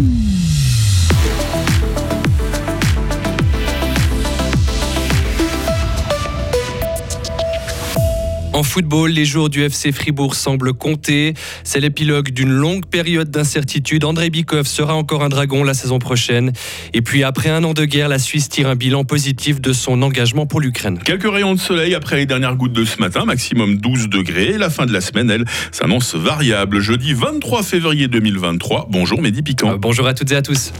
Mm-hmm. En football, les jours du FC Fribourg semblent compter. C'est l'épilogue d'une longue période d'incertitude. André Bikov sera encore un dragon la saison prochaine. Et puis après un an de guerre, la Suisse tire un bilan positif de son engagement pour l'Ukraine. Quelques rayons de soleil après les dernières gouttes de ce matin, maximum 12 degrés. La fin de la semaine, elle, s'annonce variable. Jeudi 23 février 2023. Bonjour Mehdi Piquant. Euh, bonjour à toutes et à tous.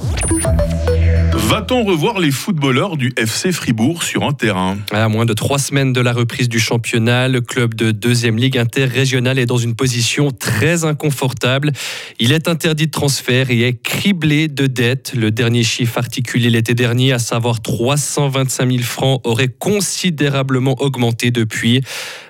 Va-t-on revoir les footballeurs du FC Fribourg sur un terrain? À moins de trois semaines de la reprise du championnat, le club de deuxième ligue interrégionale est dans une position très inconfortable. Il est interdit de transfert et est criblé de dettes. Le dernier chiffre articulé l'été dernier, à savoir 325 000 francs, aurait considérablement augmenté depuis.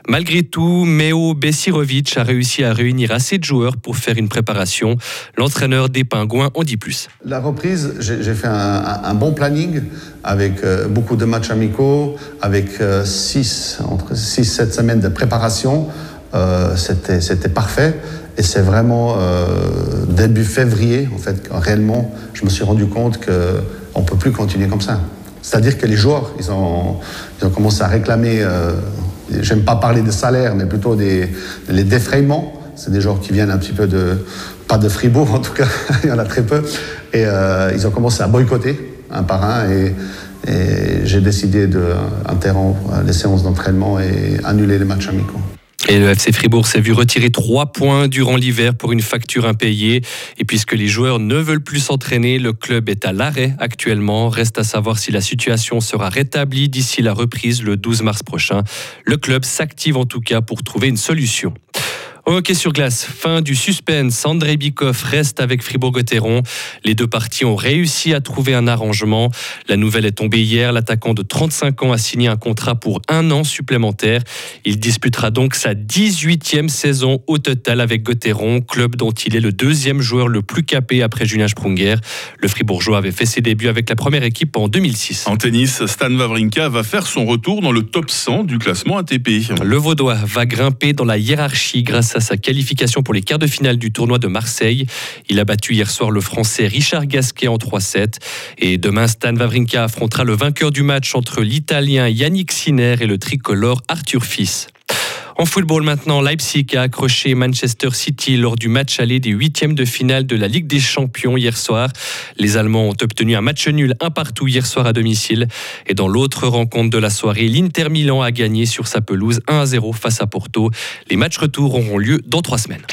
Malgré tout, Meo Besirovic a réussi à réunir assez de joueurs pour faire une préparation. L'entraîneur des Pingouins en dit plus. La reprise, j'ai fait un, bon planning avec euh, beaucoup de matchs amicaux, avec 6, euh, 6-7 semaines de préparation. Euh, C'était parfait. Et c'est vraiment début février, en fait, réellement, je me suis rendu compte qu'on ne peut plus continuer comme ça. C'est-à-dire que les joueurs, ils ont, ils ont commencé à réclamer j'aime pas parler de salaire, mais plutôt des les défrayements. C'est des gens qui viennent un petit peu de, pas de Fribourg en tout cas, il y en a très peu. Et ils ont commencé à boycotter un par un et, j'ai décidé d'interrompre les séances d'entraînement et annuler les matchs amicaux. Et le FC Fribourg s'est vu retirer trois points durant l'hiver pour une facture impayée. Et puisque les joueurs ne veulent plus s'entraîner, le club est à l'arrêt actuellement. Reste à savoir si la situation sera rétablie d'ici la reprise le 12 mars prochain. Le club s'active en tout cas pour trouver une solution. Ok sur glace, fin du suspense. André Bikoff reste avec Fribourg-Gotteron. Les deux parties ont réussi à trouver un arrangement. La nouvelle est tombée hier. L'attaquant de 35 ans a signé un contrat pour un an supplémentaire. Il disputera donc sa 18e saison au total avec Gotteron, club dont il est le deuxième joueur le plus capé après Julien Sprunger. Le Fribourgeois avait fait ses débuts avec la première équipe en 2006. En tennis, Stan Wawrinka va faire son retour dans le top 100 du classement ATP. Le Vaudois va grimper dans la hiérarchie grâce à sa qualification pour les quarts de finale du tournoi de Marseille. Il a battu hier soir le Français Richard Gasquet en 3-7. Et demain, Stan Wawrinka affrontera le vainqueur du match entre l'Italien Yannick Sinner et le tricolore Arthur Fils. En football maintenant, Leipzig a accroché Manchester City lors du match aller des huitièmes de finale de la Ligue des Champions hier soir. Les Allemands ont obtenu un match nul un partout hier soir à domicile. Et dans l'autre rencontre de la soirée, l'Inter Milan a gagné sur sa pelouse 1 0 face à Porto. Les matchs retour auront lieu dans trois semaines.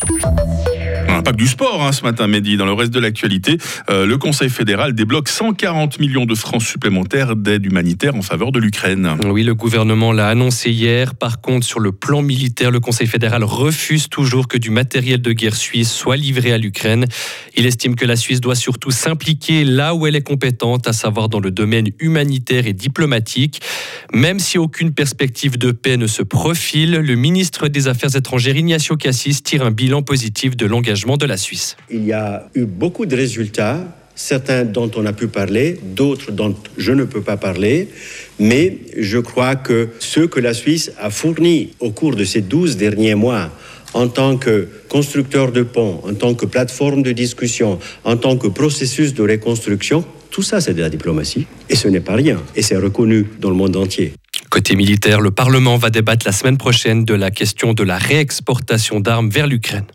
Pas du sport hein, ce matin, Mehdi. Dans le reste de l'actualité, euh, le Conseil fédéral débloque 140 millions de francs supplémentaires d'aide humanitaire en faveur de l'Ukraine. Oui, le gouvernement l'a annoncé hier. Par contre, sur le plan militaire, le Conseil fédéral refuse toujours que du matériel de guerre suisse soit livré à l'Ukraine. Il estime que la Suisse doit surtout s'impliquer là où elle est compétente, à savoir dans le domaine humanitaire et diplomatique. Même si aucune perspective de paix ne se profile, le ministre des Affaires étrangères Ignacio Cassis tire un bilan positif de l'engagement de la Suisse. Il y a eu beaucoup de résultats, certains dont on a pu parler, d'autres dont je ne peux pas parler, mais je crois que ce que la Suisse a fourni au cours de ces 12 derniers mois en tant que constructeur de ponts, en tant que plateforme de discussion, en tant que processus de reconstruction, tout ça c'est de la diplomatie. Et ce n'est pas rien. Et c'est reconnu dans le monde entier. Côté militaire, le Parlement va débattre la semaine prochaine de la question de la réexportation d'armes vers l'Ukraine.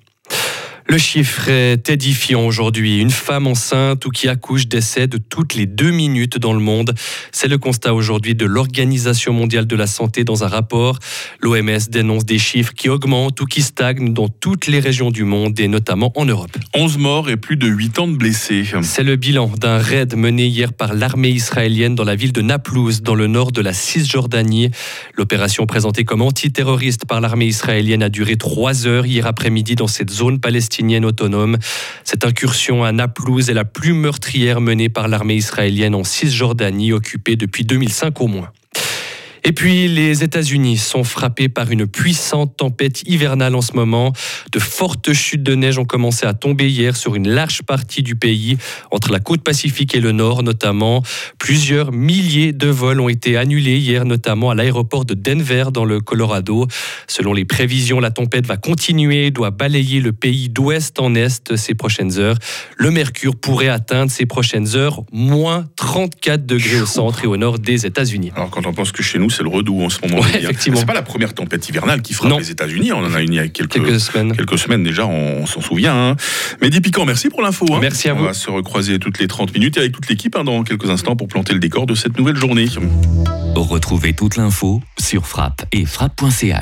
Le chiffre est édifiant aujourd'hui. Une femme enceinte ou qui accouche décède toutes les deux minutes dans le monde. C'est le constat aujourd'hui de l'Organisation mondiale de la santé dans un rapport. L'OMS dénonce des chiffres qui augmentent ou qui stagnent dans toutes les régions du monde et notamment en Europe. 11 morts et plus de 8 ans de blessés. C'est le bilan d'un raid mené hier par l'armée israélienne dans la ville de Naplouse, dans le nord de la Cisjordanie. L'opération présentée comme antiterroriste par l'armée israélienne a duré trois heures hier après-midi dans cette zone palestinienne Cette incursion à Naplouse est la plus meurtrière menée par l'armée israélienne en Cisjordanie, occupée depuis 2005 au moins. Et puis les États-Unis sont frappés par une puissante tempête hivernale en ce moment. De fortes chutes de neige ont commencé à tomber hier sur une large partie du pays, entre la côte pacifique et le nord notamment. Plusieurs milliers de vols ont été annulés hier, notamment à l'aéroport de Denver dans le Colorado. Selon les prévisions, la tempête va continuer, doit balayer le pays d'ouest en est ces prochaines heures. Le mercure pourrait atteindre ces prochaines heures moins 34 degrés au centre et au nord des États-Unis. Alors quand on pense que chez nous c'est le redout en ce moment, Ouais, Mehdi, effectivement. c'est pas la première tempête hivernale qui frappe Non. les États-Unis. On en a une il y a quelques, Quelques semaines. quelques semaines déjà, on, on s'en souvient. Hein. Mehdi Piquant, merci pour l'info. hein. Merci à on vous. va se recroiser toutes les 30 minutes et avec toute l'équipe hein, dans quelques instants pour planter le décor de cette nouvelle journée. Retrouvez toute l'info sur frappe et frappe.ch.